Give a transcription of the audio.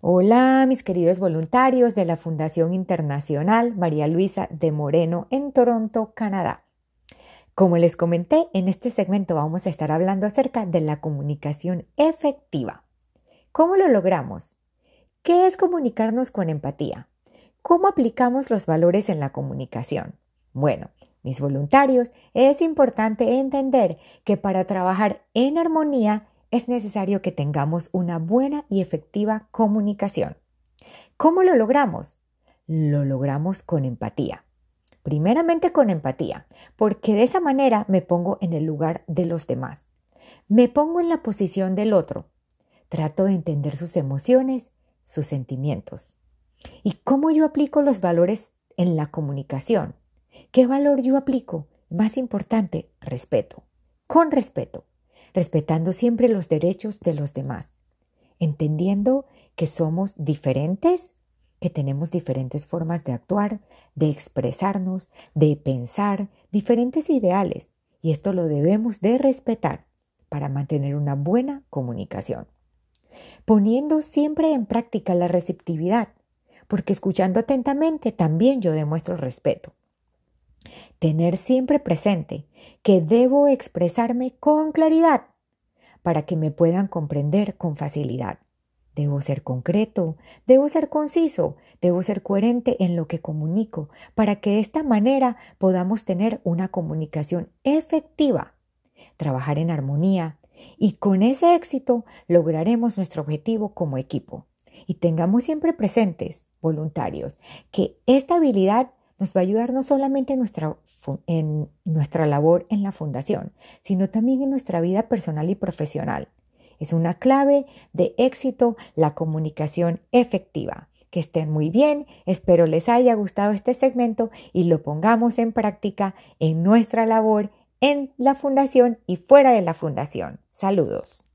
Hola mis queridos voluntarios de la Fundación Internacional María Luisa de Moreno en Toronto, Canadá. Como les comenté, en este segmento vamos a estar hablando acerca de la comunicación efectiva. ¿Cómo lo logramos? ¿Qué es comunicarnos con empatía? ¿Cómo aplicamos los valores en la comunicación? Bueno, mis voluntarios, es importante entender que para trabajar en armonía es necesario que tengamos una buena y efectiva comunicación. ¿Cómo lo logramos? Lo logramos con empatía. Primeramente con empatía, porque de esa manera me pongo en el lugar de los demás. Me pongo en la posición del otro. Trato de entender sus emociones, sus sentimientos. ¿Y cómo yo aplico los valores en la comunicación? ¿Qué valor yo aplico? Más importante, respeto. Con respeto respetando siempre los derechos de los demás, entendiendo que somos diferentes, que tenemos diferentes formas de actuar, de expresarnos, de pensar, diferentes ideales, y esto lo debemos de respetar para mantener una buena comunicación. Poniendo siempre en práctica la receptividad, porque escuchando atentamente también yo demuestro respeto. Tener siempre presente que debo expresarme con claridad para que me puedan comprender con facilidad. Debo ser concreto, debo ser conciso, debo ser coherente en lo que comunico, para que de esta manera podamos tener una comunicación efectiva, trabajar en armonía y con ese éxito lograremos nuestro objetivo como equipo. Y tengamos siempre presentes, voluntarios, que esta habilidad nos va a ayudar no solamente en nuestra, en nuestra labor en la fundación, sino también en nuestra vida personal y profesional. Es una clave de éxito la comunicación efectiva. Que estén muy bien, espero les haya gustado este segmento y lo pongamos en práctica en nuestra labor en la fundación y fuera de la fundación. Saludos.